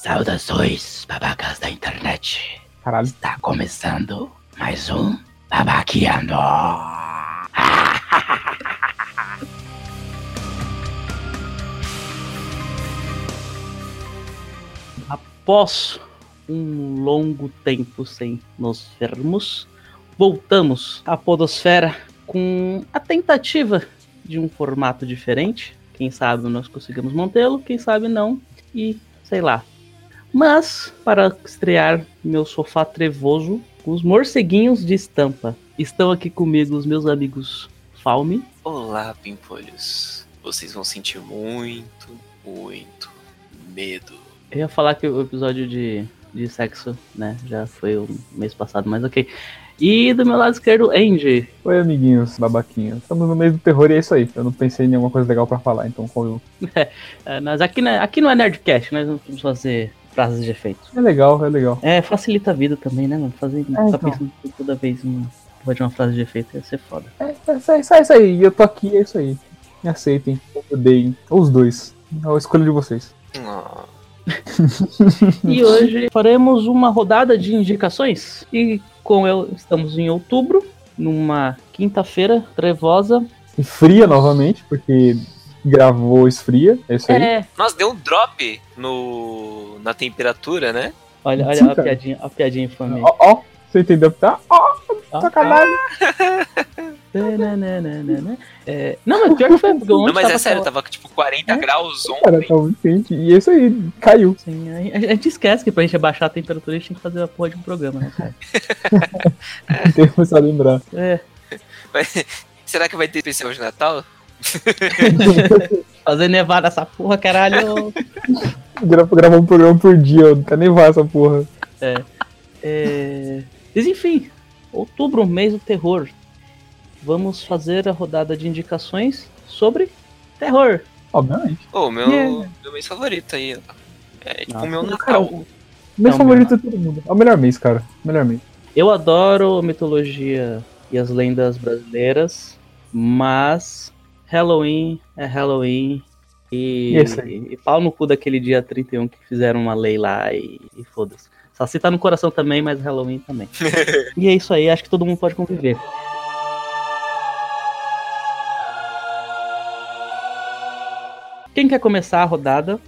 Saudações, babacas da internet. Caralho. Está começando mais um Babaqueando. Após um longo tempo sem nos vermos, voltamos à Podosfera com a tentativa de um formato diferente. Quem sabe nós conseguimos mantê-lo, quem sabe não, e sei lá. Mas, para estrear meu sofá trevoso, os morceguinhos de estampa. Estão aqui comigo os meus amigos Falme. Olá, pimpolhos. Vocês vão sentir muito, muito medo. Eu ia falar que o episódio de, de sexo, né, já foi o mês passado, mas ok. E do meu lado esquerdo, Angie. Oi, amiguinhos, babaquinhos. Estamos no meio do terror e é isso aí. Eu não pensei em nenhuma coisa legal pra falar, então como É, mas aqui, não é- aqui não é Nerdcast, nós não vamos fazer frases de efeito. É legal, é legal. É, facilita a vida também, né, mano? Fazer, ficar então. pensando toda vez em de uma frase de efeito ia ser foda. É, é, isso aí, isso aí, isso aí. E eu tô aqui, é isso aí. Me aceitem, odeiem. Ou os dois. É a escolha de vocês. Ah, E hoje faremos uma rodada de indicações. E com eu estamos em outubro, numa quinta-feira trevosa. E fria novamente, porque gravou esfria. É isso aí. É, Nossa, deu um drop no, na temperatura, né? olha, olha Sim, a cara. piadinha, a piadinha infame. Ó, ó. Você entendeu? Tá? Ó, Ó. sacanagem. Tananana. É, não, mas pior que foi. Não, mas é tava sério, tava tipo 40 graus Cara, ontem. tá muito quente. E é isso aí, caiu. Sim, a, a gente esquece que pra gente abaixar a temperatura a gente tem que fazer a porra de um programa, né, cara? Tem que começar a lembrar. É, Mas- Será que vai ter especial de Natal? fazer nevar nessa porra, caralho. Gra- Gravar um programa por dia, não quer nem vai essa porra. É... Mas enfim, outubro, mês do terror. Vamos fazer a rodada de indicações sobre terror. Obviamente. Ô, meu, Yeah. meu mês favorito aí. É tipo o meu cara, Natal. Mês Não, favorito de todo mundo. É o melhor mês, cara. Melhor mês. Eu adoro mitologia e as lendas brasileiras, mas Halloween é Halloween. E, E e pau no cu daquele dia 31 que fizeram uma lei lá e, e foda-se. Saci tá no coração também, mas Halloween também. e é isso aí, acho que todo mundo pode conviver. Quem quer começar a rodada?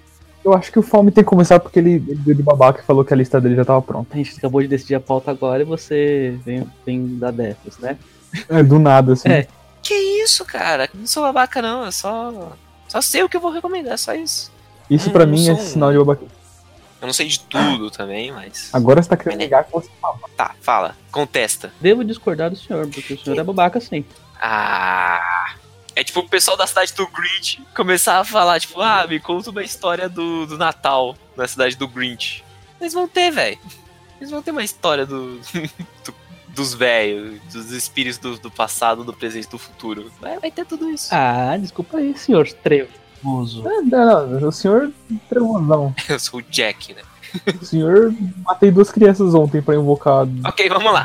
Eu acho que o Fome tem que começar porque ele, ele deu de babaca e falou que a lista dele já tava pronta. A gente acabou de decidir a pauta agora e você vem, vem dar dessas, né? É, do nada, assim. É. Isso, cara? Não sou babaca, não. Eu só. Só sei o que eu vou recomendar, só isso. Isso pra Hum, mim é um- sinal de babaca. Eu não sei de tudo também, mas. Agora você tá querendo negar que você fala. Tá, fala. Contesta. Devo discordar do senhor, porque o senhor é babaca sim. Ah. É tipo o pessoal da cidade do Grinch começar a falar, tipo, ah, me conta uma história do, do Natal na cidade do Grinch. Eles vão ter, velho. Eles vão ter uma história do- dos velhos, dos espíritos do, do passado, do presente e do futuro. Vai, vai ter tudo isso. Ah, desculpa aí, senhor trevoso. É, não, não, o senhor tremosão. Eu sou o Jack, né? O senhor matei duas crianças ontem pra invocar. Ok, vamos lá.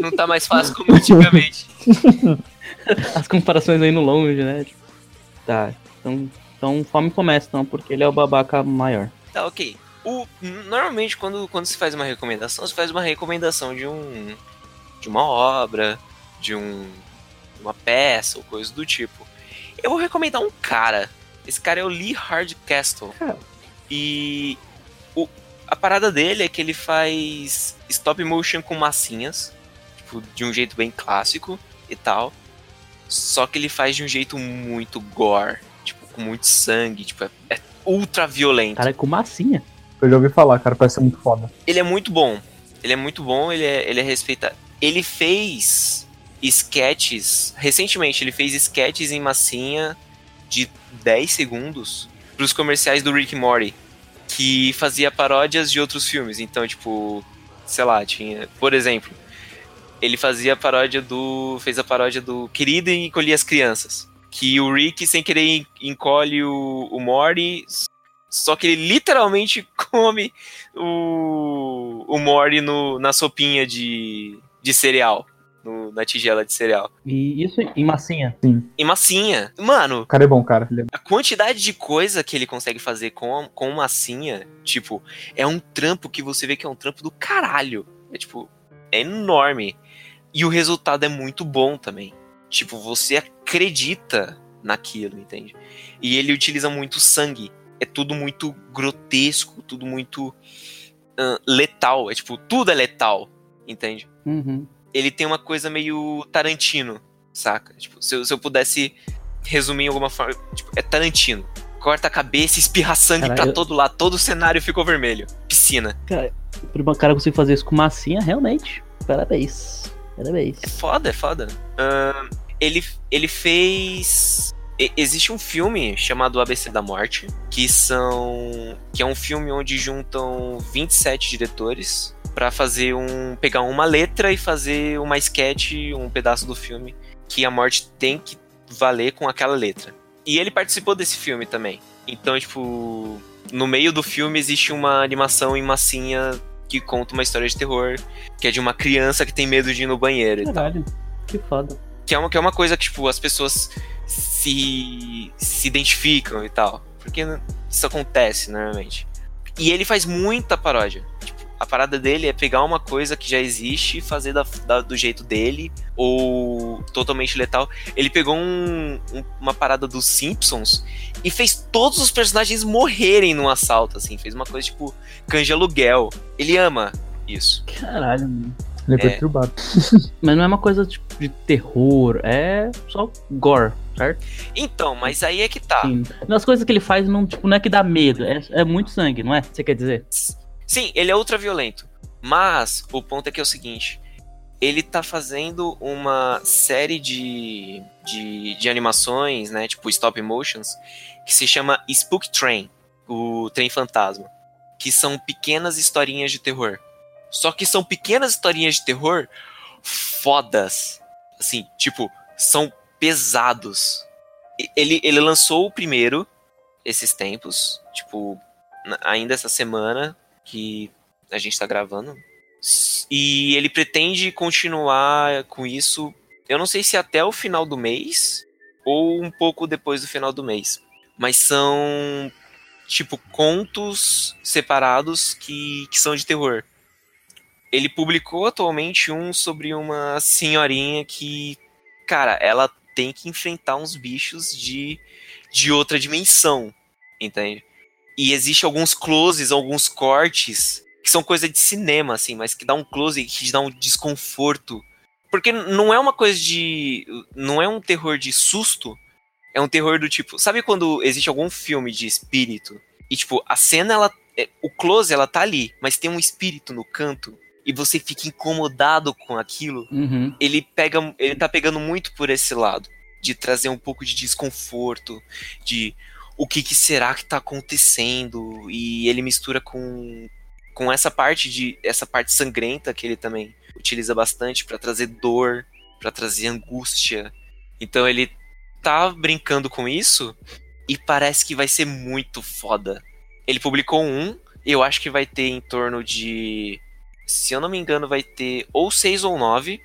Não tá mais fácil como antigamente. As comparações aí no longe, né? Tipo, Tá, então, então fome começa, então, porque ele é o babaca maior. Tá, ok. O, normalmente, quando, quando se faz uma recomendação, se faz uma recomendação de um. de uma obra, de um. uma peça ou coisa do tipo. Eu vou recomendar um cara. Esse cara é o Lee Hardcastle. Cara. E o, a parada dele é que ele faz stop motion com massinhas, tipo, de um jeito bem clássico e tal. Só que ele faz de um jeito muito gore, tipo, com muito sangue, tipo, é, é ultra violento. Cara, é com massinha. Eu já ouvi falar, cara, parece ser muito foda. Ele é muito bom. Ele é muito bom, ele é, ele é respeitado. Ele fez sketches. Recentemente, ele fez sketches em massinha de 10 segundos pros comerciais do Rick Morty. Que fazia paródias de outros filmes. Então, tipo, sei lá, tinha. Por exemplo, ele fazia a paródia do. fez a paródia do Querido e Encolhi as Crianças. Que o Rick, sem querer, en- encolhe o, o Morty. Só que ele literalmente come o, o Mori no, na sopinha de, de cereal. no- na tigela de cereal. E isso em massinha. E massinha. Mano, O cara é bom, cara. É- a quantidade de coisa que ele consegue fazer com, com massinha, tipo, é um trampo que você vê que é um trampo do caralho. É tipo, é enorme. E o resultado é muito bom também. Tipo, você acredita naquilo, entende? E ele utiliza muito sangue. É tudo muito grotesco, tudo muito ah, letal. É tipo, tudo é letal, entende? Uhum. ele tem uma coisa meio Tarantino, saca? Tipo, se eu, se eu pudesse resumir em alguma forma, tipo, é Tarantino. Corta a cabeça, espirra sangue Cara, pra eu- todo lado, todo o cenário ficou vermelho. Piscina. Pra um cara conseguir fazer isso com massinha, realmente. Parabéns. Parabéns. É foda, é foda. Ahn, ele, ele fez. Existe um filme chamado ABC da Morte, que são. que é um filme onde juntam 27 diretores pra fazer um. pegar uma letra e fazer uma sketch, um pedaço do filme, que a morte tem que valer com aquela letra. E ele participou desse filme também. Então, tipo. No meio do filme existe uma animação em massinha que conta uma história de terror, que é de uma criança que tem medo de ir no banheiro. Caralho. Que foda. Que é uma, que é uma coisa que, tipo, as pessoas se, se identificam e tal. Porque isso acontece normalmente. E ele faz muita paródia. Tipo, a parada dele é pegar uma coisa que já existe e fazer da, da- do jeito dele, ou totalmente letal. Ele pegou um- um- uma parada dos Simpsons e fez todos os personagens morrerem num assalto, assim. Fez uma coisa tipo canja aluguel. Ele ama isso. Caralho, mano. Ele é É. perturbado. Mas não é uma coisa tipo de terror, é só gore, certo? Então, mas aí é que tá. Sim. As coisas que ele faz não, tipo, não é que dá medo, é, é muito sangue, não é? Você quer dizer? Sim, ele é ultra violento. Mas o ponto é que é o seguinte: ele tá fazendo uma série de, de, de animações, né? Tipo stop motions, que se chama Spook Train o trem fantasma. Que são pequenas historinhas de terror. Só que são pequenas historinhas de terror fodas. Assim, tipo, são pesados. Ele, ele lançou o primeiro esses tempos, tipo, ainda essa semana que a gente tá gravando. E ele pretende continuar com isso, eu não sei se até o final do mês ou um pouco depois do final do mês. Mas são, tipo, contos separados que, que são de terror. Ele publicou atualmente um sobre uma senhorinha que, cara, ela tem que enfrentar uns bichos de, de outra dimensão, entende? E existe alguns closes, alguns cortes que são coisa de cinema, assim, mas que dá um close e que dá um desconforto. Porque não é uma coisa de. Não é um terror de susto. É um terror do tipo. Sabe quando existe algum filme de espírito? E, tipo, a cena, ela. é- O close, ela tá ali, mas tem um espírito no canto. E você fica incomodado com aquilo Uhum. ele pega ele tá pegando muito por esse lado de trazer um pouco de desconforto de o que, que será que tá acontecendo e ele mistura com com essa parte de essa parte sangrenta que ele também utiliza bastante pra trazer dor pra trazer angústia então ele tá brincando com isso e parece que vai ser muito foda ele publicou um eu acho que vai ter em torno de se eu não me engano vai ter ou seis ou nove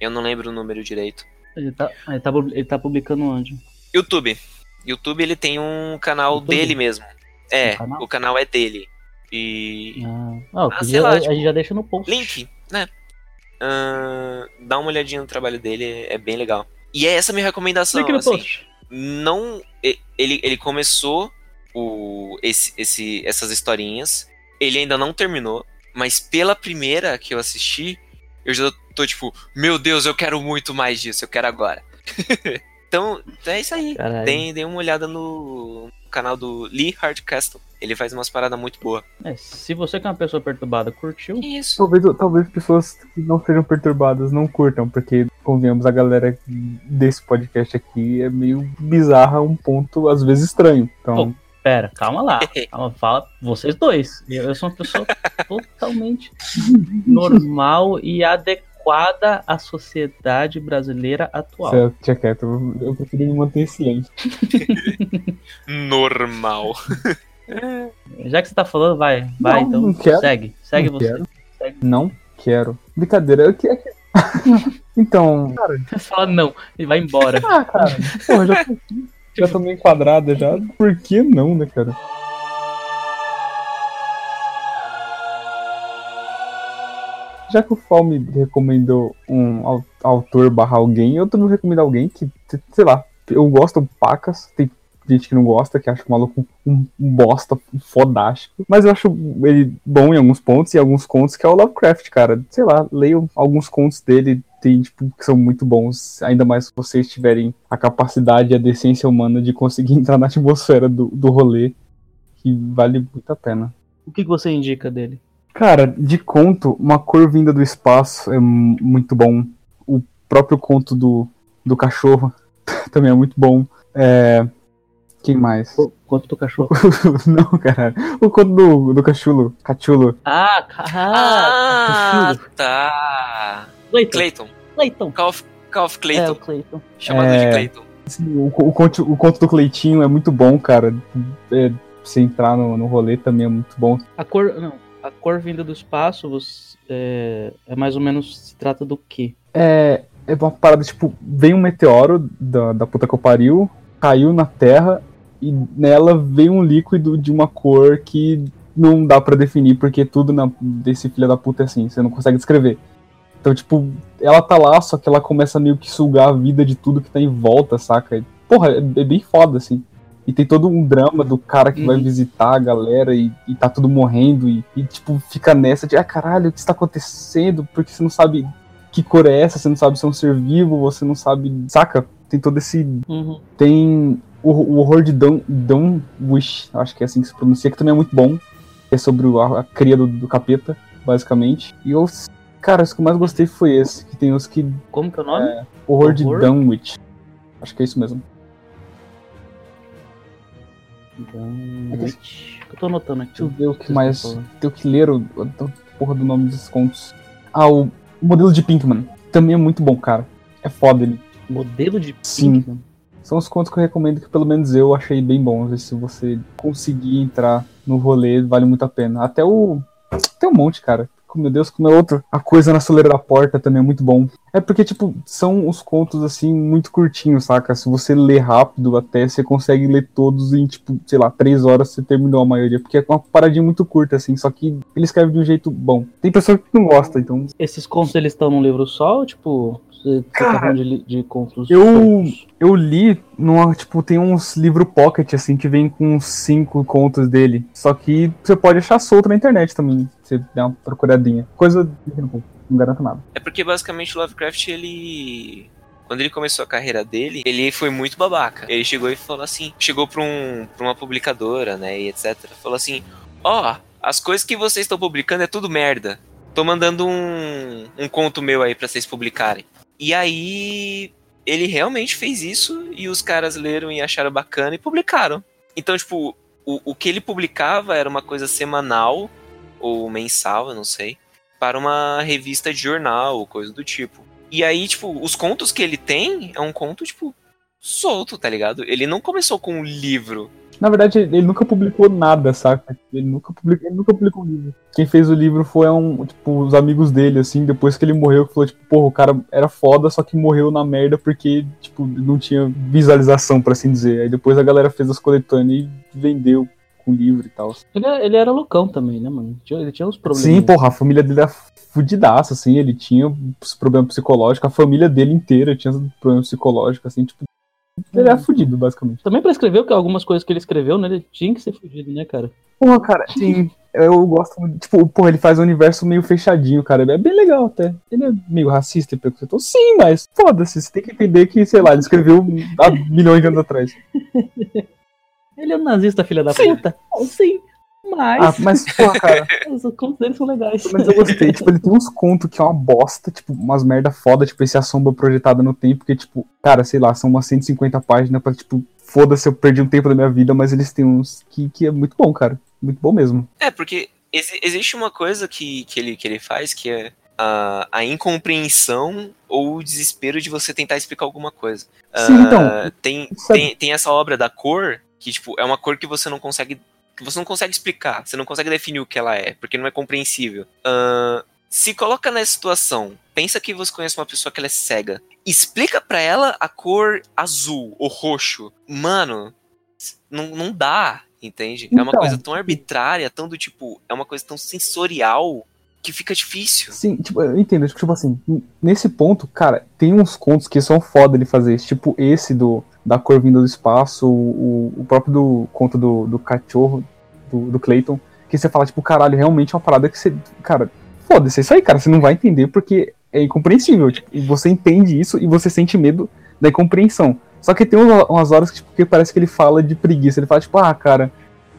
eu não lembro o número direito. Ele tá, ele, tá, ele tá publicando onde? YouTube. YouTube ele tem um canal YouTube? dele mesmo. É, canal? o canal é dele. E. Ah, ah, sei podia- lá, a, a tipo, gente já deixa no post. Link, né? Ahn, dá uma olhadinha no trabalho dele, é bem legal. E é essa minha recomendação. Link no assim, post. não. Ele, ele começou o, esse, esse, essas historinhas. Ele ainda não terminou. Mas pela primeira que eu assisti, eu já tô tipo, meu Deus, eu quero muito mais disso, eu quero agora. então, é isso aí. Caralho. Deem, deem uma olhada no canal do Lee Hardcastle. Ele faz umas paradas muito boas. É, se você que é uma pessoa perturbada curtiu, Isso. Talvez, talvez pessoas que não sejam perturbadas não curtam, porque, convenhamos, a galera desse podcast aqui é meio bizarra, um ponto às vezes estranho. Então, pera, calma lá. Calma, fala vocês dois. Eu, eu sou uma pessoa totalmente normal e adequada à sociedade brasileira atual. certo, tia quieto, eu, eu preferi me manter em silêncio. Normal. Já que você tá falando, vai, vai, Não, então não quero. segue. Segue Não você. quero. Não quero. Brincadeira, é que, é Então, cara, Você fala não e vai embora. ah, cara, porra, já tô, já tô meio enquadrada já. Por que não, né, cara? Já que o Fal me recomendou um au- autor barra alguém, eu também vou recomendar alguém que, sei lá, eu gosto Pacas, tem gente que não gosta, que acha o maluco um, um bosta fodástico, mas eu acho ele bom em alguns pontos e alguns contos que é o Lovecraft, cara. Sei lá, leio alguns contos dele, tem, tipo, que são muito bons, ainda mais se vocês tiverem a capacidade e a decência humana de conseguir entrar na atmosfera do, do rolê, que vale muito a pena. O que você indica dele? Cara, de conto, Uma Cor Vinda do Espaço é mu- muito bom. O próprio conto do, do cachorro também é muito bom. É... Quem mais? Pô, Quanto do cachorro? Não, cara. O conto do, do cachulo. Cachulo. Ah, ah, Ah, tá. Clayton. Clayton. Clayton. Call of, Call of É, Clayton. o Clayton. Chamado É. de Clayton. Assim, o, o, conto, o conto do Cleitinho é muito bom, cara. É, você entrar no, no rolê também é muito bom. A cor, não, a cor vinda do espaço você, é, é mais ou menos se trata do quê? É, é uma parada, tipo, vem um meteoro da, da puta que eu pariu, caiu na Terra e nela veio um líquido de uma cor que não dá pra definir, porque tudo na, desse filho da puta é assim, você não consegue descrever. Então, tipo, ela tá lá, só que ela começa meio que sugar a vida de tudo que tá em volta, saca? Porra, é, é bem foda, assim. E tem todo um drama do cara que vai Uhum. visitar a galera e, e tá tudo morrendo e, e, tipo, fica nessa de, ah, caralho, o que está acontecendo? Porque você não sabe que cor é essa, você não sabe se é um ser vivo, você não sabe, saca? Tem todo esse Uhum. tem o, o horror de Don't, Don't Wish, acho que é assim que se pronuncia, que também é muito bom. É sobre a, a cria do, do capeta, basicamente. E eu, cara, os que eu mais gostei foi esse, que tem os que. Como que é o nome? Horror, de Horror? Dunwich. Acho que é isso mesmo. Dunwich. Eu tô anotando aqui. Deixa eu ver o que mais. Tenho que ler o, porra do nome desses contos. Ah, o, o modelo de Pinkman. Também é muito bom, cara. É foda ele. Modelo de Sim. Pinkman. São os contos que eu recomendo que pelo menos eu achei bem bons. E se você conseguir entrar no rolê, vale muito a pena. Até o. Tem um monte, cara. Meu Deus, como é outro. A coisa na soleira da porta também é muito bom. É porque, tipo, são os contos, assim, muito curtinhos, saca? Se você ler rápido até, você consegue ler todos em, tipo, sei lá, três horas você terminou a maioria. Porque é uma paradinha muito curta, assim, só que ele escreve de um jeito bom. Tem pessoa que não gosta, então. Esses contos eles estão num livro só ou tipo. Você você tá Cara, de, de contos eu-? Eu li numa, tipo, tem uns livro pocket, assim, que vem com uns cinco contos dele. Só que você pode achar solto na internet também. Você dá uma procuradinha. Coisa. Não garanto nada. É porque basicamente o Lovecraft, ele. Quando ele começou a carreira dele, ele foi muito babaca. Ele chegou e falou assim: chegou pra, um, pra uma publicadora, né, e etc. Falou assim: Ó, as coisas que vocês estão publicando é tudo merda. Tô mandando um, um conto meu aí pra vocês publicarem. E aí. Ele realmente fez isso e os caras leram e acharam bacana e publicaram. Então, tipo, o, o que ele publicava era uma coisa semanal ou mensal, eu não sei para uma revista de jornal, ou coisa do tipo. E aí, tipo, os contos que ele tem é um conto, tipo, solto, tá ligado? Ele não começou com um livro. Na verdade, ele nunca publicou nada, saca? Ele nunca publicou, ele nunca publicou um livro. Quem fez o livro foi um, tipo, os amigos dele, assim, depois que ele morreu, que falou, tipo, porra, o cara era foda, só que morreu na merda porque, tipo, não tinha visualização, por assim dizer. Aí depois a galera fez as coletâneas e vendeu com livro e tal. Ele, ele era loucão também, né, mano? Tinha- Ele tinha uns problemas. Sim, porra, a família dele era fudidaça, assim, ele tinha problemas psicológicos, a família dele inteira tinha problemas psicológicos, assim, tipo, ele era fudido, basicamente. Também pra escrever, porque algumas coisas que ele escreveu, né? Ele tinha que ser fugido, né, cara? Porra, cara, sim, eu gosto, muito- tipo, porra, ele faz um universo meio fechadinho, cara, é bem legal até. Ele é meio racista e preconceituoso, sim, mas foda-se, você tem que entender que, sei lá, ele escreveu há milhões de anos atrás. Ele é um nazista, filha da Sim. puta? Sim. Ah, Mas mas, porra, cara, os contos dele são legais. mas eu gostei, tipo, ele tem uns contos que é uma bosta, tipo, umas merda foda, tipo, esse A Sombra Projetada no Tempo, que, tipo, cara, sei lá, são umas 150 páginas pra, tipo, foda-se, eu perdi um tempo da minha vida, mas eles têm uns que, que é muito bom, cara, muito bom mesmo. É, porque exi- existe uma coisa que, que, ele, que ele faz que é a, a incompreensão ou o desespero de você tentar explicar alguma coisa. Sim, Ah, então, tem, sabe- tem, tem essa obra da cor, que, tipo, é uma cor que você não consegue. Que você não consegue explicar, você não consegue definir o que ela é, porque não é compreensível. Ah, Se coloca nessa situação, pensa que você conhece uma pessoa que ela é cega. Explica pra ela a cor azul ou roxo. Mano, não, não dá, entende? é uma Então. coisa tão arbitrária, tão do tipo, é uma coisa tão sensorial que fica difícil. Sim, tipo, eu entendo. Tipo assim, nesse ponto, cara, tem uns contos que são foda ele fazer. isso, Tipo esse do da cor vinda do espaço, o, o próprio do conto do, do cachorro, do, do Clayton, que você fala, tipo, caralho, realmente é uma parada que você. Cara, foda-se, é isso aí, cara. Você não vai entender porque é incompreensível. Tipo, e você entende isso e você sente medo da incompreensão. Só que tem umas horas que, tipo, que parece que ele fala de preguiça. Ele fala, tipo, ah, cara,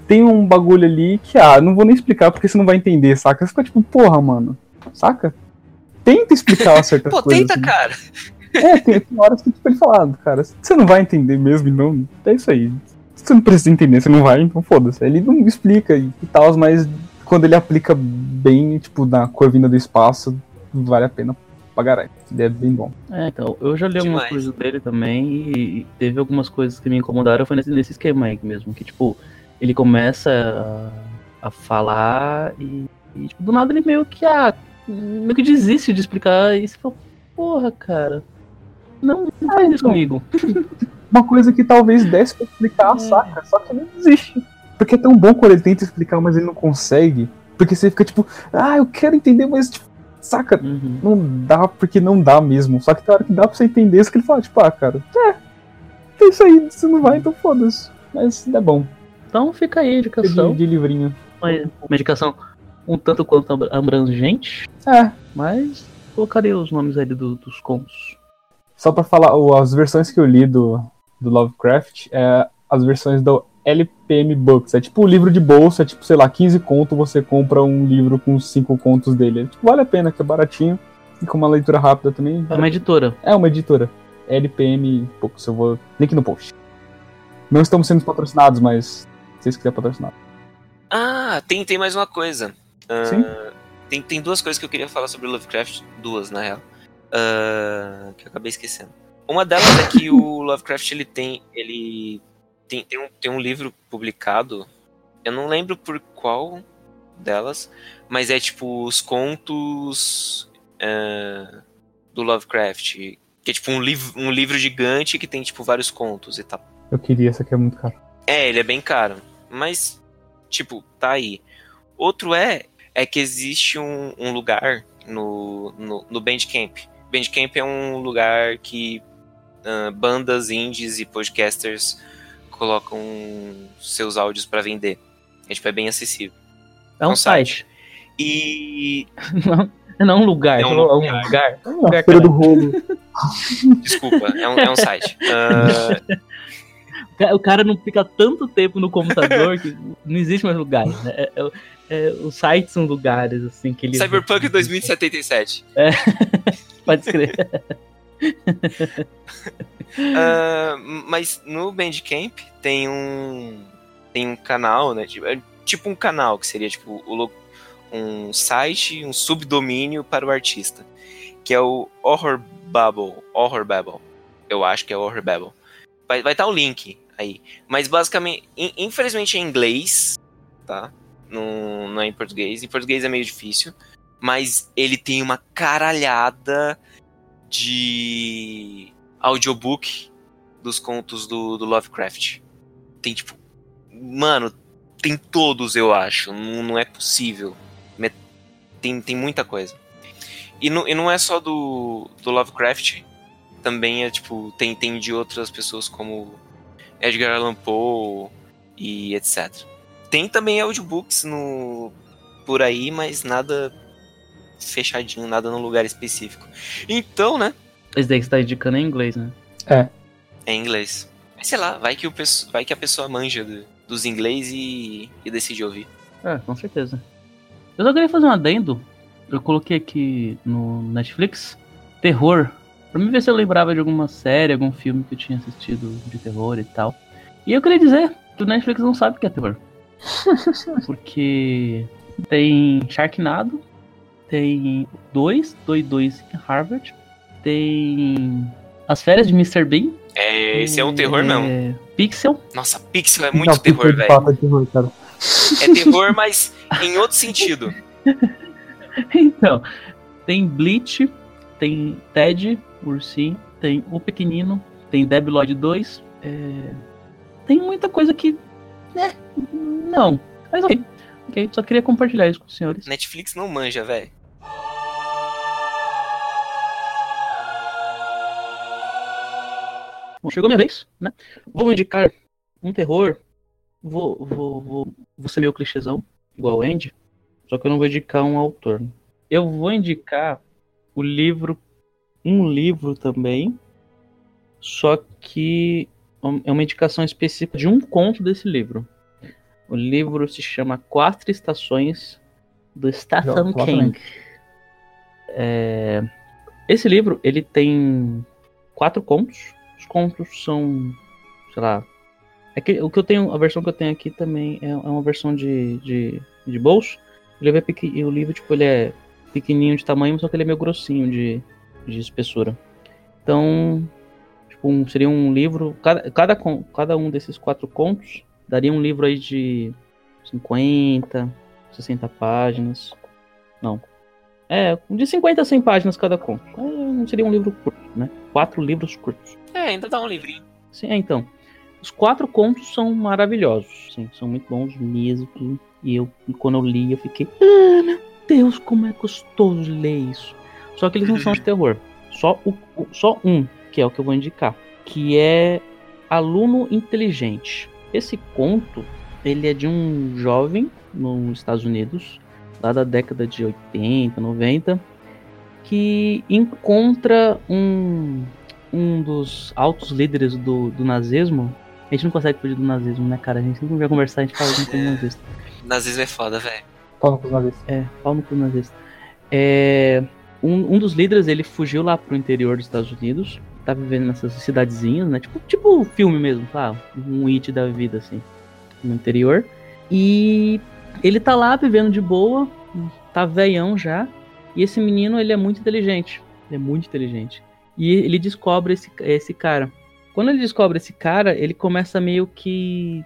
tem um bagulho ali que, ah, não vou nem explicar porque você não vai entender, saca? Você fica tipo, porra, mano, saca? Tenta explicar certas Pô, coisas. tenta, assim. cara. É, tem, tem horas que tipo, ele fala, ah, cara, você não vai entender mesmo, então é isso aí. Você não precisa entender, você não vai, então foda-se. Ele não explica e, tal, mas quando ele aplica bem, tipo, na corvina do espaço, vale a pena pagar. Ele é bem bom. É, então, eu já li algumas Demais. coisas dele também e teve algumas coisas que me incomodaram, foi nesse, nesse esquema aí mesmo, que tipo, ele começa a, a falar e, e, tipo, do nada ele meio que, ah, meio que desiste de explicar e você fala, porra, cara, não, não faz isso comigo. Uma coisa que talvez desse pra explicar, É. saca? Só que ele desiste. Porque é tão bom quando ele tenta explicar, mas ele não consegue. Porque você fica tipo, ah, eu quero entender, mas tipo, saca? Uhum. Não dá porque não dá mesmo. Só que tem hora que dá pra você entender isso que ele fala, tipo, ah, cara, é, é isso aí, você não vai, então foda-se. Mas é bom. Então fica aí a De, indicação, de livrinho. uma medicação um tanto quanto abra- abrangente, É, mas colocarei os nomes ali do- dos contos. só pra falar, as versões que eu li do, do Lovecraft, é as versões do LPM Books. É tipo o livro de bolsa, é tipo, sei lá, 15 conto, você compra um livro com 5 contos dele. É, tipo, vale a pena, que é baratinho. E com uma leitura rápida também. É uma editora. É uma editora. LPM Books, eu vou. Link no post. Não estamos sendo patrocinados, mas se vocês quiserem patrocinar. Ah, tem, tem mais uma coisa. Ah, Sim. Tem, tem duas coisas que eu queria falar sobre Lovecraft. Duas, na real. Ah, que eu acabei esquecendo. Uma delas é que o Lovecraft ele tem. Ele tem, tem, um, tem um livro publicado. Eu não lembro por qual delas. Mas é tipo os contos ah, do Lovecraft. Que é tipo um, liv um livro gigante que tem tipo vários contos e tal. Eu queria, essa aqui é muito caro. É, ele é bem caro. Mas, tipo, tá aí. Outro é, é que existe um, um lugar no, no, no Bandcamp. Bandcamp é um lugar que ah, bandas indies e podcasters colocam seus áudios pra vender. É, tipo, é bem acessível. É um um site. E. Não, não um lugar, É um é um lugar. lugar. É um A lugar, cara. do rolo. Desculpa, é um, é um site. Ah, O cara não fica tanto tempo no computador que não existe mais lugares, né? É- é- é, os sites são lugares, assim, que ele. Cyberpunk 2077. Pode escrever. Ah, mas no Bandcamp tem um tem um canal, né? Tipo, é tipo um canal que seria tipo um site, um subdomínio para o artista, que é o Horror Babble, Horror Babble. Eu acho que é Horror Babble. Vai vai estar o link aí, mas basicamente, in- infelizmente é em inglês, tá? Não, não é em português. Em português é meio difícil, mas ele tem uma caralhada de audiobook dos contos do, do Lovecraft. Tem tipo. Mano, tem todos, eu acho. Não, não é possível. Tem, tem muita coisa. E não, e não é só do, do Lovecraft. Também é tipo. Tem, tem de outras pessoas como Edgar Allan Poe e etc. Tem também audiobooks no, por aí, mas nada fechadinho, nada num lugar específico. Então, né? Esse daí que você tá indicando é em inglês, né? É em inglês. Mas sei lá, vai que, o, pesso- vai que a pessoa manja do- dos inglês e, e decide ouvir. É, com certeza. Eu só queria fazer um adendo. Eu coloquei aqui no Netflix terror. Pra me ver se eu lembrava de alguma série, algum filme que eu tinha assistido de terror e tal. E eu queria dizer que o Netflix não sabe o que é terror. Porque tem Sharknado, tem dois, dois, dois em Harvard, tem As Férias de Mr. Bean. É, esse é um terror, não. é, Pixel. Nossa, Pixel é muito Não, terror, velho. é terror, cara. É terror, mas em outro sentido. Então, tem Bleach, tem Ted, Ursinho, tem O Pequenino, tem Debi Lloyd 2. é, Tem muita coisa que. né? Não. Mas ok. Ok, só queria compartilhar isso com os senhores. Netflix não manja, velho. Bom, chegou minha vez, né? Vou indicar um terror. Vou, vou, vou, vou ser meio clichêzão, igual o Andy. Só que eu não vou indicar um autor. Eu vou indicar o livro, um livro também. Só que é uma indicação específica de um conto desse livro. O livro se chama Quatro Estações do Stephen Já, lá King. É, Esse livro ele tem quatro contos. Os contos são, sei lá, é que o que eu tenho, a versão que eu tenho aqui também é, é uma versão de, de, de bolso. O livro, é pequ... o livro tipo ele é pequenininho de tamanho, só que ele é meio grossinho de, de espessura. Então, tipo, um- seria um livro. Cada, cada, cada um desses quatro contos daria um livro aí de 50, 60 páginas. Não. É, de 50 a 100 páginas cada conto. É, não seria um livro curto, né? Quatro livros curtos. É, ainda dá um livrinho. Sim, é, então. Os quatro contos são maravilhosos. Sim, são muito bons mesmo. E eu, quando eu li, eu fiquei. Ah, meu Deus, como é gostoso ler isso. Só que eles não são de terror. Só, o, o- só um, que é o que eu vou indicar. Que é Aluno Inteligente. Esse conto, ele é de um jovem nos Estados Unidos, lá da década de 80, 90, que encontra um, um dos altos líderes do, do nazismo. A gente não consegue fugir do nazismo, né, cara? A gente sempre vai conversar, a gente fala assim como nazista. Nazismo é foda, velho. Fala com os navios. É, pau no cu nazista. É, um, um dos líderes, ele fugiu lá pro interior dos Estados Unidos. Tá vivendo nessas cidadezinhas, né? Tipo, tipo filme mesmo, tá? Um it da vida, assim. No interior. E ele tá lá vivendo de boa. Tá velhão já. E esse menino, ele é muito inteligente. Ele é muito inteligente. E ele descobre esse, esse cara. Quando ele descobre esse cara, ele começa meio que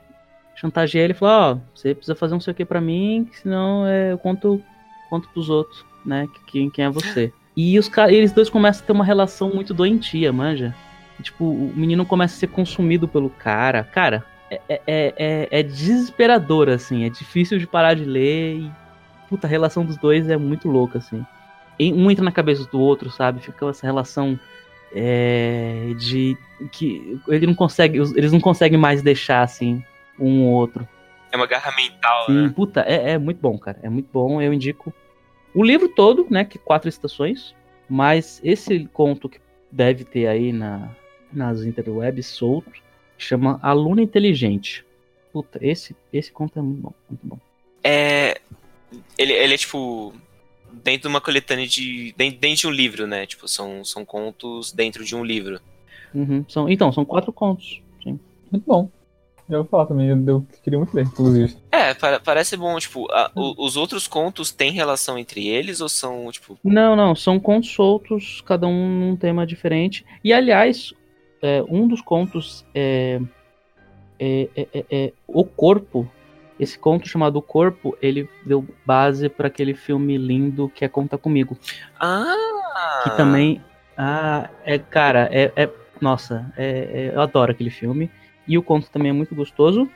chantagear ele e falar, ó, você precisa fazer um sei o que pra mim, senão é, eu conto, conto pros outros, né? que- Quem, quem é você. E os eles dois começam a ter uma relação muito doentia, manja. Tipo, o menino começa a ser consumido pelo cara. Cara, é, é, é, é desesperador, assim. É difícil de parar de ler. E, puta, a relação dos dois é muito louca, assim. Um entra na cabeça do outro, sabe? Fica essa relação é, de que ele não consegue, eles não conseguem mais deixar assim um ou outro. É uma garra mental, Sim, né? puta, é, é muito bom, cara. É muito bom. Eu indico o livro todo, né? Que quatro estações. Mas esse conto que deve ter aí na, nas interwebs solto chama Aluno Inteligente. Puta, esse, esse conto é muito bom, muito bom. É. Ele, ele é tipo. Dentro de uma coletânea de. Dentro, dentro de um livro, né? Tipo, são, são contos dentro de um livro. Uhum, são, então, são quatro contos. Sim. Muito bom. Já vou falar também, eu, eu queria muito ler, inclusive. É, pa- parece bom, tipo, a- o- os outros contos têm relação entre eles ou são, tipo. Não, não, são contos soltos, cada um num tema diferente. E aliás, é, um dos contos é, é, é- é- é O Corpo. Esse conto chamado O Corpo, ele deu base para aquele filme lindo que é Conta Comigo. Ah! Que também. Ah, é, cara, é. nossa, eu adoro aquele filme. E o conto também é muito gostoso.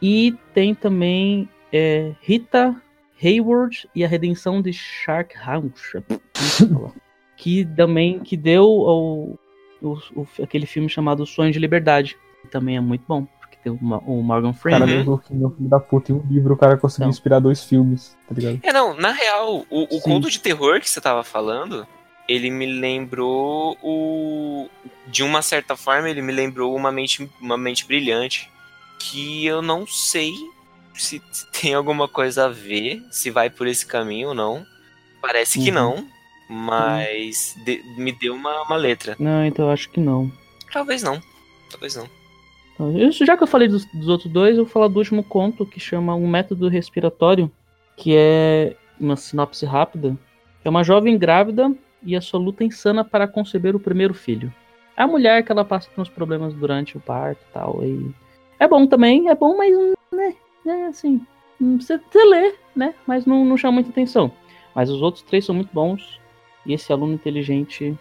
E tem também é, Rita Hayward e a Redenção de Shark Hound. que também que deu ao, o- o- aquele filme chamado Sonho de Liberdade. Que também é muito bom. Porque tem o, Ma- o Morgan O cara Freeman. mesmo que meu filho da puta em um livro, o cara conseguiu Então. inspirar dois filmes, tá ligado? É, não, na real, o, o conto de terror que você tava falando, ele me lembrou o. De uma certa forma, ele me lembrou uma mente, uma mente brilhante. Que eu não sei se, tem alguma coisa a ver, se vai por esse caminho ou não. Parece que Uhum. não, mas de- me deu uma, uma letra. Não, então eu acho que não. Talvez não. Talvez não. Isso, já que eu falei dos, dos outros dois, eu vou falar do último conto que chama Um Método Respiratório, que é uma sinopse rápida. É uma jovem grávida e a sua luta insana para conceber o primeiro filho. É a mulher que ela passa por uns problemas durante o parto e tal. E é bom também, é bom, mas né, é assim, você, você lê, né? Mas não, não chama muita atenção. Mas os outros três são muito bons. E esse aluno inteligente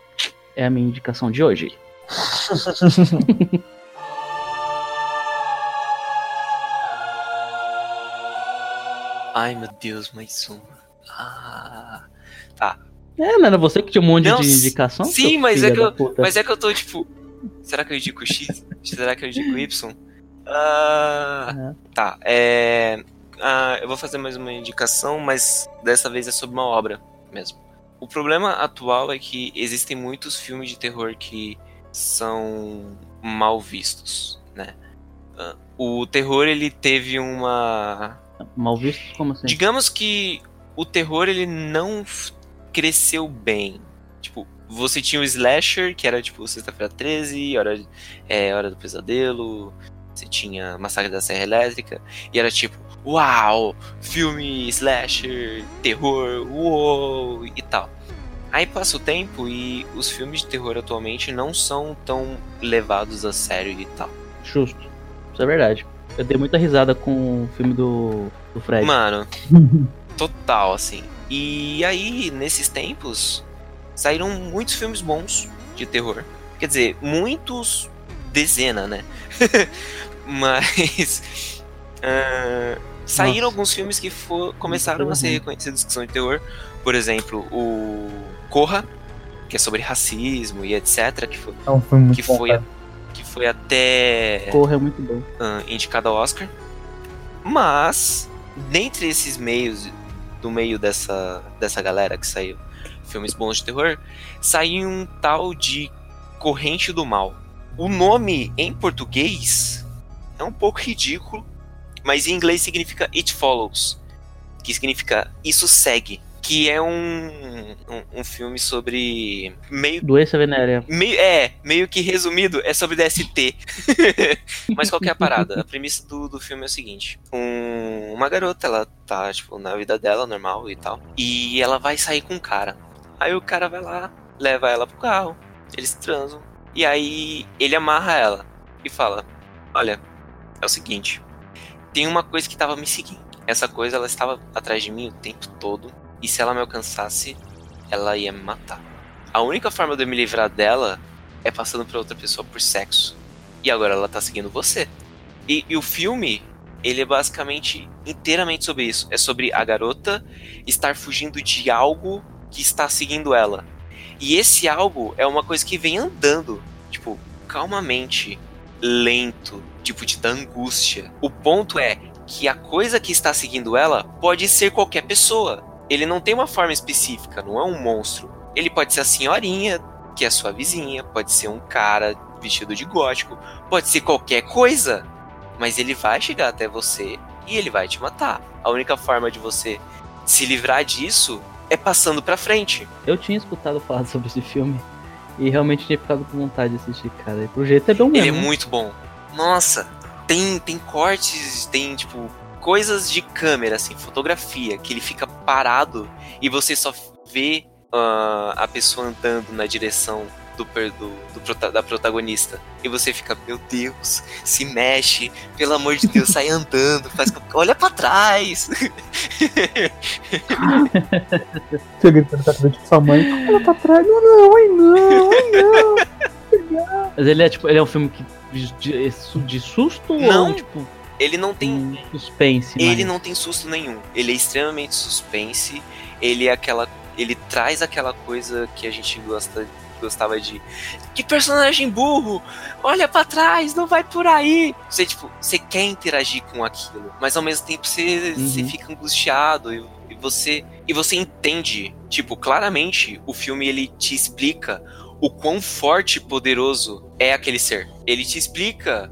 é a minha indicação de hoje. Ai, meu Deus, mais uma. Ah, tá. É, não era você que tinha um monte Não, de indicação? Sim, mas é, que eu, puta? mas é que eu tô tipo. Será que eu indico X? Será que eu indico Y? Ah, É. Tá, é. ah, eu vou fazer mais uma indicação, mas dessa vez é sobre uma obra mesmo. O problema atual é que existem muitos filmes de terror que são mal vistos, né? Ah, o terror ele teve uma Mal visto? Como assim? Digamos que o terror ele não cresceu bem. Tipo, você tinha o slasher, que era tipo Sexta-feira 13, hora, é, hora do Pesadelo. Você tinha Massacre da Serra Elétrica. E era tipo, uau, filme slasher, terror, uou, e tal. Aí passa o tempo e os filmes de terror atualmente não são tão levados a sério e tal. Justo. Isso é verdade. Eu dei muita risada com o filme do, do Fred. Mano, total, assim. E aí, nesses tempos, saíram muitos filmes bons de terror. Quer dizer, muitos dezena, né? Mas. ah, saíram Nossa. alguns filmes que fo- começaram a ser reconhecidos que são de terror. Por exemplo, o Corra, que é sobre racismo e etc. Que foi, É um filme muito que bom, foi, a- que foi até Corra é muito bom. ah, indicado ao Oscar. Mas, dentre esses meios, do meio dessa, dessa galera que saiu filmes bons de terror, saiu um tal de Corrente do Mal. O nome em português é um pouco ridículo, mas em inglês significa It Follows, que significa Isso Segue, que é um, um, um filme sobre meio Doença venérea. Meio, é, meio que resumido, é sobre DST. Mas qual que é a parada? A premissa do, do filme é o seguinte: um- uma garota, ela tá, tipo, na vida dela, normal e tal. E ela vai sair com um cara. Aí o cara vai lá, leva ela pro carro, eles transam. E aí ele amarra ela e fala: Olha, é o seguinte, tem uma coisa que tava me seguindo. Essa coisa, ela estava atrás de mim o tempo todo. E se ela me alcançasse, ela ia me matar. A única forma de eu me livrar dela é passando pra outra pessoa por sexo. E agora ela tá seguindo você. E, e o filme, ele é basicamente inteiramente sobre isso. É sobre a garota estar fugindo de algo que está seguindo ela. E esse algo é uma coisa que vem andando, tipo, calmamente, lento, tipo, de dar angústia. O ponto é que a coisa que está seguindo ela pode ser qualquer pessoa. Ele não tem uma forma específica, não é um monstro. Ele pode ser a senhorinha, que é sua vizinha, pode ser um cara vestido de gótico, pode ser qualquer coisa. Mas ele vai chegar até você e ele vai te matar. A única forma de você se livrar disso é passando pra frente. Eu tinha escutado falar sobre esse filme e realmente tinha ficado com vontade de assistir, cara. E pro jeito é bom mesmo. Ele é né? muito bom. Nossa, tem, tem cortes, tem tipo coisas de câmera, assim, fotografia, que ele fica parado e você só vê ah, a pessoa andando na direção do, do, do da protagonista. E você fica, meu Deus, se mexe, pelo amor de Deus, sai andando, faz, olha pra trás. Você gritando com a cabeça de sua mãe. Olha pra trás. Não, não, ai não, ai não. Mas ele é tipo, ele é um filme que de, de- de susto Não. ou tipo Ele não tem um suspense? Ele mais? não tem susto nenhum. Ele é extremamente suspense. Ele é aquela. Ele traz aquela coisa que a gente gosta, gostava de. Que personagem burro! Olha pra trás, não vai por aí! Você, tipo, você quer interagir com aquilo, mas ao mesmo tempo você, Uhum. você fica angustiado e, e você. E você entende. Tipo, claramente o filme ele te explica o quão forte e poderoso é aquele ser. Ele te explica,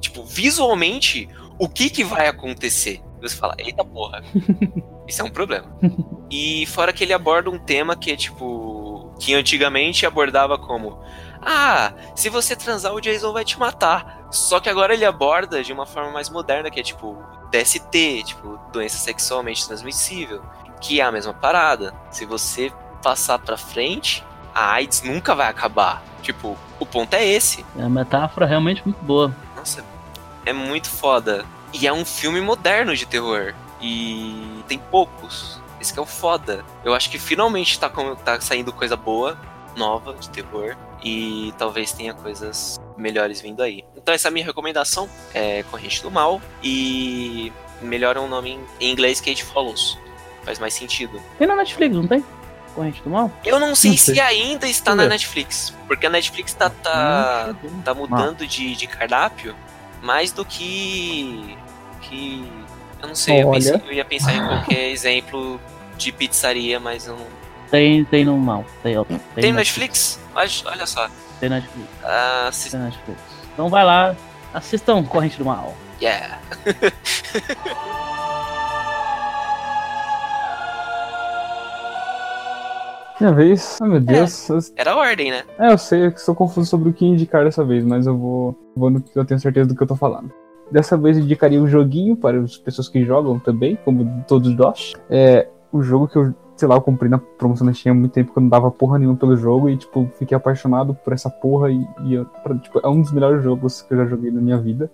tipo, visualmente o que que vai acontecer. Você fala, eita porra, isso é um problema. E fora que ele aborda um tema que é tipo. Que antigamente abordava como. Ah, se você transar, o Jason vai te matar. Só que agora ele aborda de uma forma mais moderna, que é tipo DST, tipo, doença sexualmente transmissível. Que é a mesma parada. Se você passar pra frente, a AIDS nunca vai acabar. Tipo, o ponto é esse. É uma metáfora realmente muito boa. Nossa, é muito foda. E é um filme moderno de terror. E tem poucos. Esse que é o foda. Eu acho que finalmente tá, com- tá saindo coisa boa, nova, de terror. E talvez tenha coisas melhores vindo aí. Então essa é a minha recomendação. É Corrente do Mal. E melhora o nome em, inglês que It Follows. Faz mais sentido. Tem na Netflix, não tem? Corrente do Mal? Eu não sei Não sei. se ainda está na É. Netflix. Porque a Netflix tá, tá, Hum, tá mudando de, de cardápio mais do que. que. Eu não sei, eu, pensei- eu ia pensar em qualquer exemplo de pizzaria, mas eu não. Tem, tem no Mal. Tem, tem, Tem Netflix? Olha, olha só. Tem Netflix. Ah, se- Tem Netflix. Então vai lá, assistam Corrente do Mal. yeah. Minha vez. Ai meu Deus. Eu- Era a ordem, né? É, eu sei, eu sou confuso sobre o que indicar dessa vez, mas eu vou, vou no que eu tenho certeza do que eu tô falando. Dessa vez eu indicaria um joguinho para as pessoas que jogam também, como todos nós. É o jogo que eu, sei lá, eu comprei na promoção da Steam há muito tempo que eu não dava porra nenhuma pelo jogo e, tipo, fiquei apaixonado por essa porra e, e eu- pra- tipo, é um dos melhores jogos que eu já joguei na minha vida.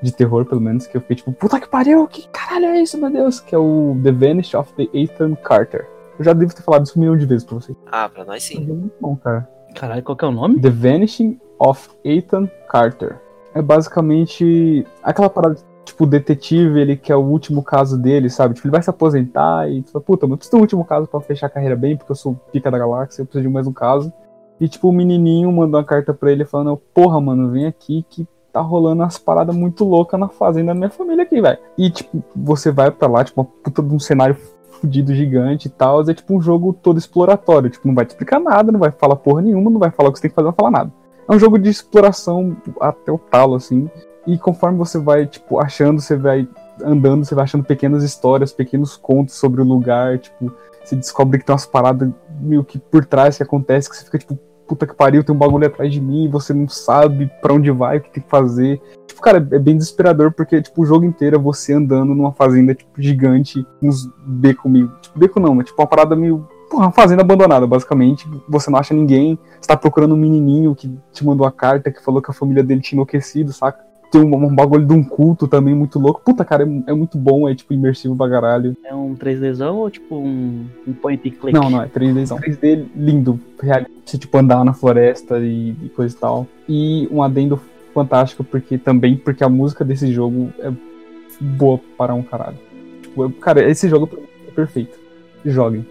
De terror, pelo menos, que eu fiquei tipo, puta que pariu, que caralho é isso, meu Deus? Que é o The Vanish of the Ethan Carter. Eu já devo ter falado isso um milhão de vezes pra vocês. Ah, pra nós É sim. muito bom, cara. Caralho, qual que é o nome? The Vanishing of Ethan Carter. É basicamente aquela parada, tipo, o detetive, ele quer o último caso dele, sabe? Tipo, ele vai se aposentar e tu fala, puta, mas eu preciso do último caso pra fechar a carreira bem, porque eu sou pica da galáxia, eu preciso de mais um caso. E, tipo, o menininho mandou uma carta pra ele falando, porra, mano, vem aqui que tá rolando umas paradas muito loucas na fazenda da minha família aqui, velho. E, tipo, você vai pra lá, tipo, uma puta de um cenário fudido gigante e tal, é tipo um jogo todo exploratório, tipo, não vai te explicar nada, não vai falar porra nenhuma, não vai falar o que você tem que fazer, não vai falar nada. É um jogo de exploração até o talo, assim. E conforme você vai, tipo, achando, você vai andando, você vai achando pequenas histórias, pequenos contos sobre o lugar, tipo, você descobre que tem umas paradas meio que por trás que acontece, que você fica, tipo, puta que pariu, tem um bagulho atrás de mim, você não sabe pra onde vai, o que tem que fazer. Tipo, cara, é bem desesperador, porque, tipo, o jogo inteiro é você andando numa fazenda, tipo, gigante, uns becos meio. Tipo, beco não, mas tipo, uma parada meio. Porra, uma fazenda abandonada, basicamente. Você não acha ninguém. Você tá procurando um menininho que te mandou a carta, que falou que a família dele tinha enlouquecido, saca? Tem um, um bagulho de um culto também muito louco. Puta, cara, é, é muito bom, é, tipo, imersivo pra caralho. É um 3Dzão ou tipo um, um point and click? Não, não, é 3D. 3D lindo, real. Você, tipo, andar na floresta e, e coisa e tal. E um adendo fantástico, porque também, porque a música desse jogo é boa para um caralho. Tipo, eu- cara, esse jogo pra mim é perfeito. Joguem.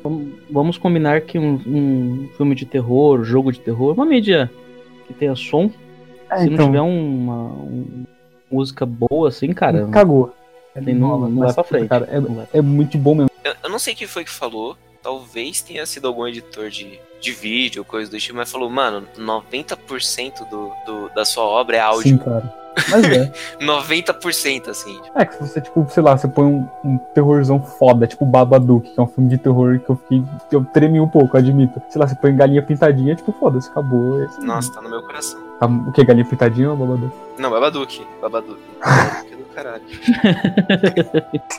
Vamos- combinar que um, um filme de terror, jogo de terror, uma mídia que tenha som, É, se não tiver uma, um- música boa assim, cara, cagou. Assim, não- não Mas, vai pra frente. Cara, é, Não é muito bom mesmo. Eu, eu não sei quem foi que falou. Talvez tenha sido algum editor de, de vídeo, coisa do tipo, mas falou, mano, 90% do, do, da sua obra é Sim, áudio. cara. Mas é. 90%, assim. É que se você, tipo, sei lá, você põe um, um terrorzão foda, tipo Babadook, que é um filme de terror que eu fiquei. que eu tremi um pouco, admito. Sei lá, você põe galinha pintadinha, tipo, foda-se, acabou. Esse- Nossa, tá no meu coração. Tá- o que? Galinha pintadinha ou Babadook? Não, Babadook. Babadook. Babadook é do caralho.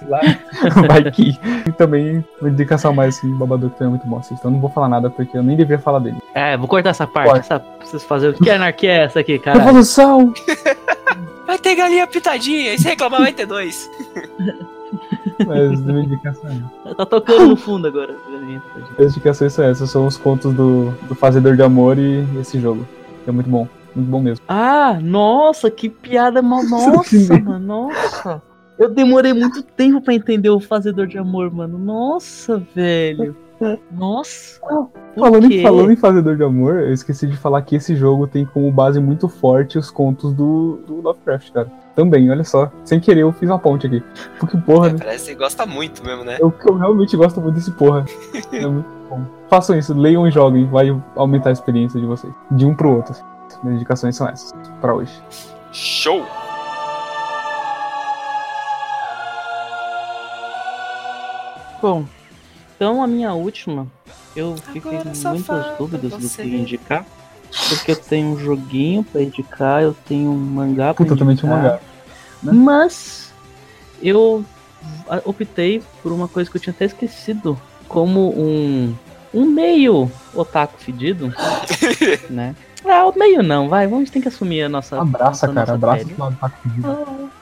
Lá. Vai que. E também, uma indicação mais assim, Babadook também é muito bom. Então não vou falar nada porque eu nem devia falar dele. É, vou cortar essa parte. Essa, vocês fazer o que anarquia é essa aqui, cara? Revolução! Vai ter galinha pitadinha, e se reclamar vai ter dois. Mas minha indicação é. Tá tocando no fundo agora. As indicações são essas, são os contos do, do Fazedor de Amor e esse jogo. que É muito bom. Muito bom mesmo. Ah, nossa, que piada mal. Nossa, mano, nossa. Eu demorei muito tempo pra entender o fazedor de amor, mano. Nossa, velho. Nossa. Por Falando em, falando em Fazedor de Amor, eu esqueci de falar que esse jogo tem como base muito forte os contos do, do Lovecraft, cara. Também, olha só. Sem querer, eu fiz uma ponte aqui. Porque, porra, É, parece que você gosta muito mesmo, né? eu, eu realmente gosto muito desse porra. É muito bom. Façam isso, leiam e joguem, vai aumentar a experiência de vocês. De um pro outro. Minhas indicações são essas, pra hoje. Show! Bom, então a minha última, eu fiquei Agora com muitas dúvidas do que indicar. Porque eu tenho um joguinho pra indicar, eu tenho um mangá pra Puta, eu também tinha um indicar. mangá. Mas eu optei por uma coisa que eu tinha até esquecido, como um um meio otaku fedido, né? Ah, o meio não, vai, vamos ter que assumir a nossa Abraça, nossa- cara, nossa abraça pele. lado tá comigo.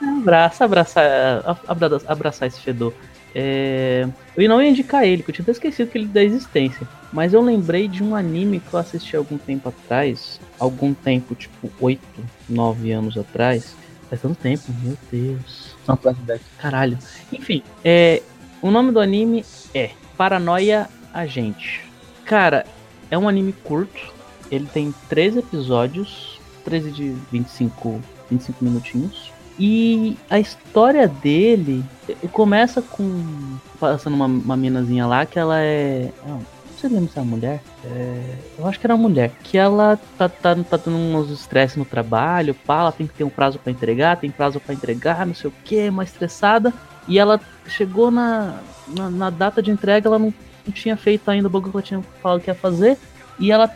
Ah, Abraça, abraçar, abra- abraçar esse fedor. É... Eu não ia indicar ele, porque eu tinha até esquecido que ele da existência. Mas eu lembrei de um anime que eu assisti algum tempo atrás. Algum tempo, tipo 8, 9 anos atrás. Faz tanto tempo, meu Deus. Flashback. Caralho. Enfim, é, o nome do anime é Paranoia Agente. Cara, é um anime curto. Ele tem 13 episódios, 13 de 25, 25 minutinhos. E a história dele eh, começa com. Passando uma, uma minazinha lá que ela é. Não, não sei lembra se é uma mulher. É, eu acho que era uma mulher. Que ela tá, tá, tá tendo uns estresse no trabalho, pá, ela tem que ter um prazo para entregar, tem prazo para entregar, não sei o que, mais estressada. E ela chegou na, na, na, data de entrega, ela não, tinha feito ainda o bagulho que ela tinha falado que ia fazer. E ela,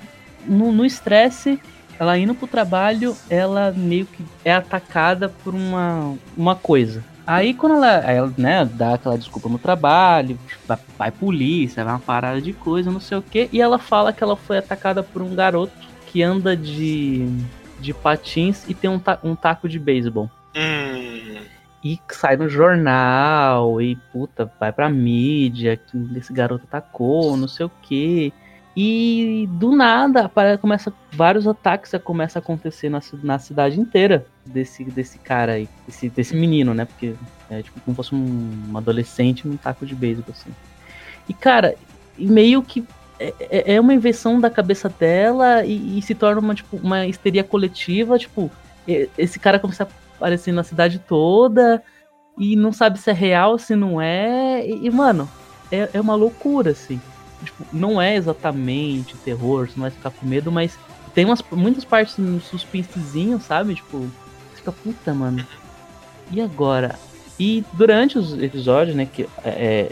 no estresse, ela indo pro trabalho, ela meio que é atacada por uma, uma coisa. Aí quando ela, ela né, dá aquela desculpa no trabalho, vai, vai polícia, vai uma parada de coisa, não sei o que, e ela fala que ela foi atacada por um garoto que anda de, de patins e tem um, ta, um taco de beisebol. Hum. E sai no jornal, e puta, vai pra mídia, que esse garoto atacou, não sei o que. E do nada começa vários ataques começa a acontecer na, na cidade inteira desse, desse cara aí, desse, desse menino, né? Porque é tipo como fosse um, um adolescente num taco de beisebol, assim. E cara, meio que é, é, é uma invenção da cabeça dela e, e, se torna uma, tipo, uma histeria coletiva, tipo, esse cara começa a aparecer na cidade toda e não sabe se é real, se não é. E, e mano, é, é uma loucura, assim tipo, não é exatamente terror, você não vai ficar com medo, mas tem umas, muitas partes no suspensezinho, sabe? Tipo, você fica, puta, mano. E agora? E durante os episódios, né, que é, é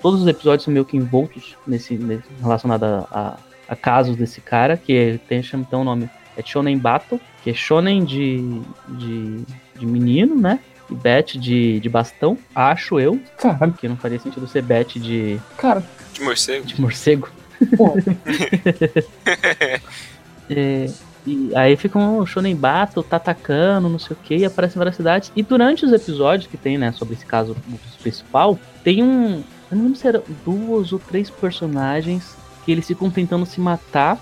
todos os episódios são meio que envoltos nesse, nesse relacionado a, a, a, casos desse cara, que tem chama então o nome é Shonen Battle, que é Shonen de, de, de menino, né? Bet de, de bastão, acho eu. Caralho. Que não faria sentido ser Bet de. Cara, de morcego? De morcego. é, e aí fica um Shonen Battle, tá atacando, não sei o que, e aparece em várias cidades. E durante os episódios que tem, né, sobre esse caso principal, tem um. Eu não lembro se eram duas ou três personagens que eles ficam tentando se matar.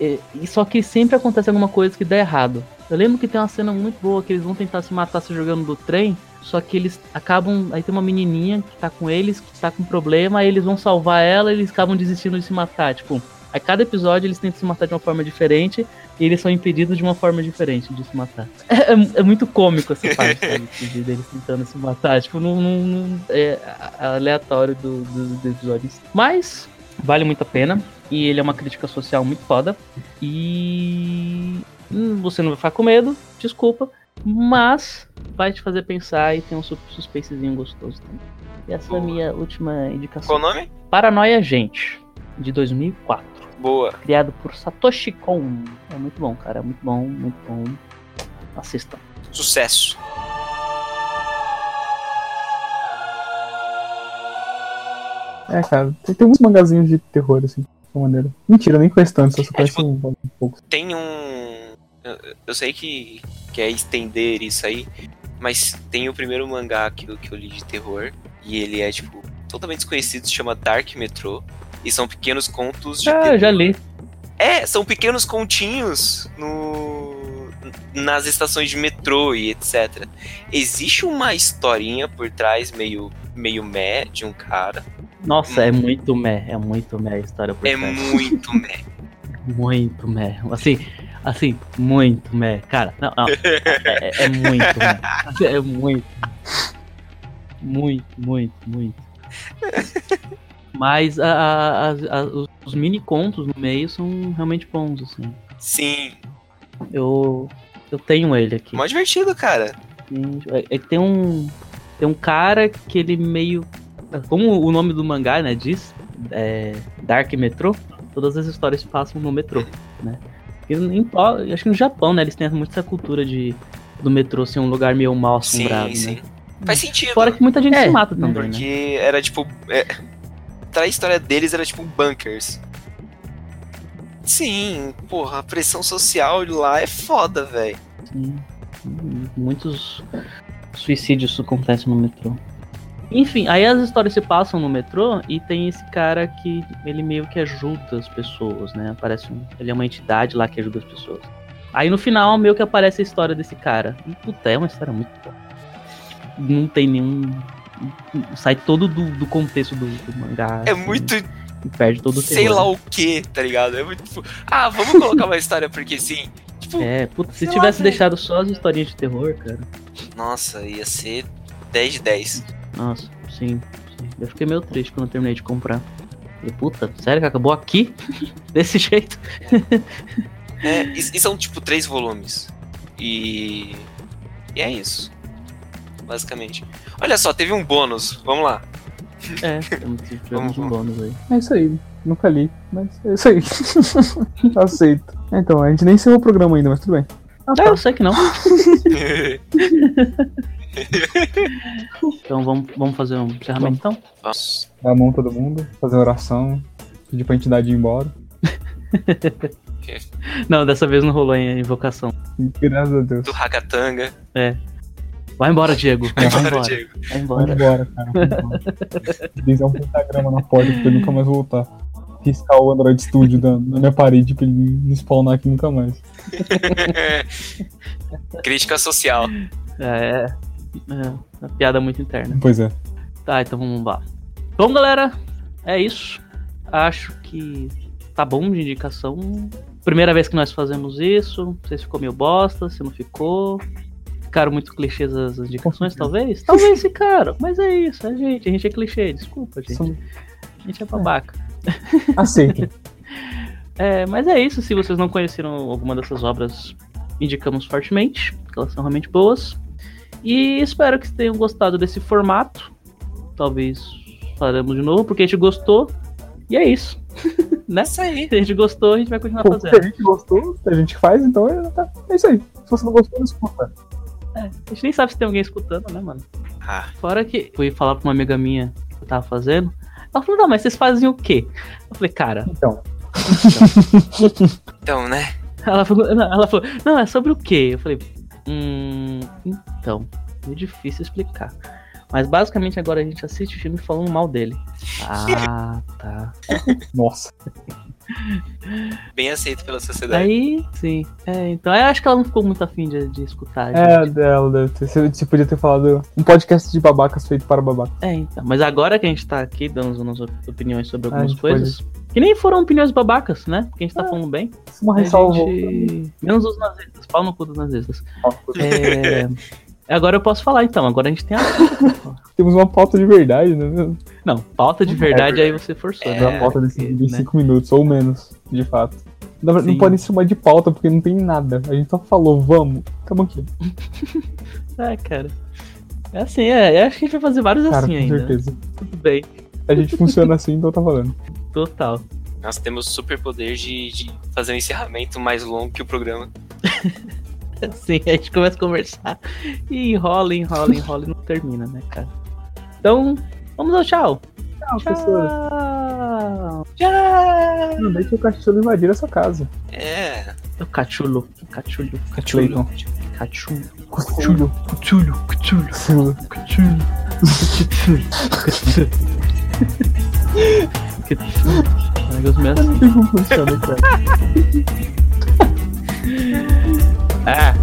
E, e, só que sempre acontece alguma coisa que dá errado. Eu lembro que tem uma cena muito boa que eles vão tentar se matar se jogando do trem. Só que eles acabam. Aí tem uma menininha que tá com eles, que tá com problema, aí eles vão salvar ela e eles acabam desistindo de se matar. Tipo, a cada episódio eles tentam se matar de uma forma diferente e eles são impedidos de uma forma diferente de se matar. É, é, é muito cômico essa parte, sabe? Deles tentando se matar. Tipo, não, não, não é aleatório do, do, dos episódios. Mas vale muito a pena. E ele é uma crítica social muito foda. E você não vai ficar com medo, desculpa mas vai te fazer pensar e tem um suspensezinho gostoso também. E essa Boa. é a minha última indicação. Qual o nome? Paranoia Gente, de 2004. Boa. Criado por Satoshi Kon. É muito bom, cara. É muito bom, muito bom. Assistam. Sucesso. É, cara, tem, tem uns mangazinhos de terror, assim, de maneira. Mentira, nem conheço tanto, só é, tipo, um, um pouco. Tem um eu, sei que quer estender isso aí, mas tem o primeiro mangá que, eu, que eu li de terror, e ele é, tipo, totalmente desconhecido, se chama Dark Metrô, e são pequenos contos de. Ah, terror. já li. É, são pequenos continhos no nas estações de metrô e etc. Existe uma historinha por trás meio meio meh de um cara. Nossa, hum. é muito meh, é muito meh a história por é trás. É muito meh. muito meh. Assim, Assim, muito, meh. Cara, não, não. É, é, é muito, meh. É muito. Muito, muito, muito. Mas a, a, a, os, mini contos no meio são realmente bons, assim. Sim. Eu, eu tenho ele aqui. Mó divertido, cara. É, é, tem um. Tem um cara que ele meio. Como o nome do mangá, né, diz, é Dark Metrô, todas as histórias passam no metrô, né? Em, acho que no Japão, né? Eles têm muito essa cultura de do metrô ser um lugar meio mal assombrado, sim, né? Sim. Faz sentido. Fora que muita gente é, se mata também, né? Porque né? era tipo... É, a história deles era tipo bunkers. Sim, porra, a pressão social lá é foda, velho. Sim. Muitos suicídios acontecem no metrô. Enfim, aí as histórias se passam no metrô e tem esse cara que ele meio que ajuda as pessoas, né? Parece um, ele é uma entidade lá que ajuda as pessoas. Aí no final meio que aparece a história desse cara. E, puta, é uma história muito boa. Não tem nenhum. Sai todo do, do contexto do, do mangá. É assim, muito, e perde todo o sei lá né? o que, tá ligado? É muito tipo, ah, vamos colocar uma história porque sim. Tipo, É, puta, se lá, tivesse velho. deixado só as historinhas de terror, cara. nossa, ia ser 10 de 10. Nossa, sim, sim. Eu fiquei meio triste quando eu terminei de comprar. Falei, puta, sério que acabou aqui? Desse jeito? É, e, e são tipo três volumes. E. E é isso. Basicamente. Olha só, teve um bônus. Vamos lá. É, temos, tivemos Vamos, um bônus aí. É isso aí. Nunca li, mas é isso aí. Aceito. Então, a gente nem encerrou o programa ainda, mas tudo bem. Ah, É, eu sei que não. Então vamos, vamos fazer um encerramento então? Vamos. Dar a mão todo mundo, fazer oração, pedir pra entidade ir embora. Não, dessa vez não rolou a invocação. Graças a Deus. Do Hakatanga. Vai embora, Diego. Vai, Vai embora. embora, Diego. Vai Vai embora. embora, cara. Vai embora. Desenhar um pentagrama na porta pra ele nunca mais voltar. Riscar o Android Studio da- na minha parede pra ele não spawnar aqui nunca mais. Crítica social. É, é uma piada muito interna. Pois é. Tá, então vamos lá. Bom, galera, é isso. Acho que tá bom de indicação. Primeira vez que nós fazemos isso. Não sei se ficou meio bosta, se não ficou. Ficaram muito clichês as indicações, talvez? Talvez ficaram, mas é isso, é gente. A gente é clichê, desculpa, gente. A gente é babaca. Aceitem. É, mas é isso. Se vocês não conheceram alguma dessas obras, indicamos fortemente, porque elas são realmente boas. E espero que tenham gostado desse formato. Talvez faremos de novo, porque a gente gostou. E é isso. né? Isso aí. Se a gente gostou, a gente vai continuar Pô, se a fazendo. gente gostou, se a gente faz, então é, tá- é isso aí. Se você não gostou, não escuta. É, a gente nem sabe se tem alguém escutando, né, mano? Ah, Fora que fui falar pra uma amiga minha que eu tava fazendo. Ela falou, não, mas vocês fazem o quê? Eu falei, cara, Então, então, né? Ela falou, não, ela falou, não, é sobre o quê? Eu falei, hum, então, é difícil explicar. Mas basicamente agora a gente assiste o filme falando mal dele. Ah, tá. nossa. Bem aceito pela sociedade. Aí, sim. É, então eu acho que ela não ficou muito afim de, de escutar. É, gente. dela deve ter. Você, você podia ter falado um podcast de babacas feito para babacas. É, então. Mas agora que a gente tá aqui dando as nossas opiniões sobre algumas coisas. Que nem foram opiniões babacas, né? Porque a gente tá É. falando bem. Uma ressalva. gente... Menos os nazistas. Pau no cu dos nazistas. É... Agora eu posso falar então. Agora a gente tem a. Temos uma pauta de verdade, né? Não, pauta de verdade aí você forçou. Temos né? uma pauta de Porque, de né? 5 minutos ou menos, de fato. Não, não pode chamar de pauta porque não tem nada. A gente só falou, vamos, tamo aqui. É, cara. É assim, é. Eu acho que a gente vai fazer vários Cara, assim com ainda. certeza. Tudo bem. A gente funciona assim, então tá falando. Total. Nós temos super poder de, de fazer um encerramento mais longo que o programa. Assim, a gente começa a conversar e enrola, enrola, enrola e não termina, né, cara? Então, vamos ao tchau. Tchau, professora. Tchau. Tchau. Não deixa o cachorro invadir a sua casa. É. O cachulo. Cachulo. Cleiton. Cachulo. Cachulho. Cachulo. Cachulo. Cachulho. Cachulo. Negócio meio assim. Como funcionar, cara. Ah,